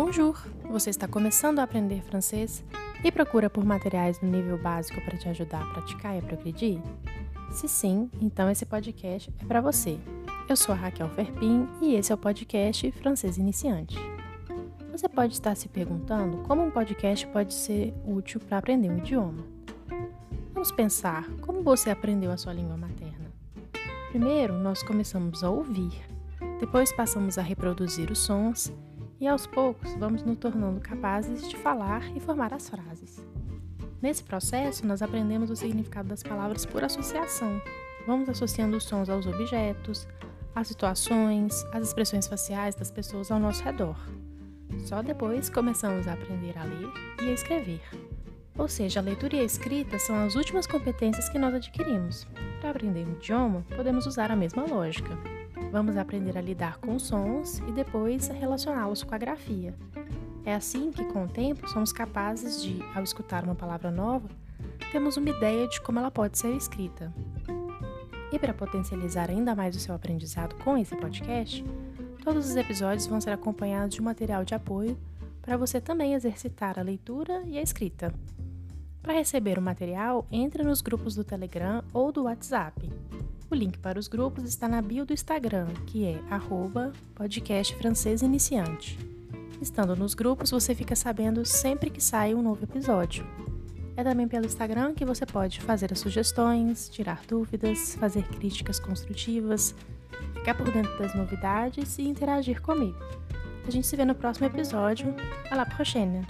Bonjour! Você está começando a aprender francês e procura por materiais no nível básico para te ajudar a praticar e a progredir? Se sim, então esse podcast é para você. Eu sou a Raquel Ferpin e esse é o podcast Francês Iniciante. Você pode estar se perguntando como um podcast pode ser útil para aprender um idioma. Vamos pensar como você aprendeu a sua língua materna. Primeiro, nós começamos a ouvir, depois passamos a reproduzir os sons e aos poucos vamos nos tornando capazes de falar e formar as frases. Nesse processo, nós aprendemos o significado das palavras por associação. Vamos associando os sons aos objetos, às situações, às expressões faciais das pessoas ao nosso redor. Só depois começamos a aprender a ler e a escrever. Ou seja, a leitura e a escrita são as últimas competências que nós adquirimos. Para aprender um idioma, podemos usar a mesma lógica. Vamos aprender a lidar com sons e depois relacioná-los com a grafia. É assim que, com o tempo, somos capazes de, ao escutar uma palavra nova, temos uma ideia de como ela pode ser escrita. E para potencializar ainda mais o seu aprendizado com esse podcast, todos os episódios vão ser acompanhados de um material de apoio para você também exercitar a leitura e a escrita. Para receber o material, entre nos grupos do Telegram ou do WhatsApp. O link para os grupos está na bio do Instagram, que é arroba. Estando nos grupos, você fica sabendo sempre que sai um novo episódio. É também pelo Instagram que você pode fazer as sugestões, tirar dúvidas, fazer críticas construtivas, ficar por dentro das novidades e interagir comigo. A gente se vê no próximo episódio. À la prochaine!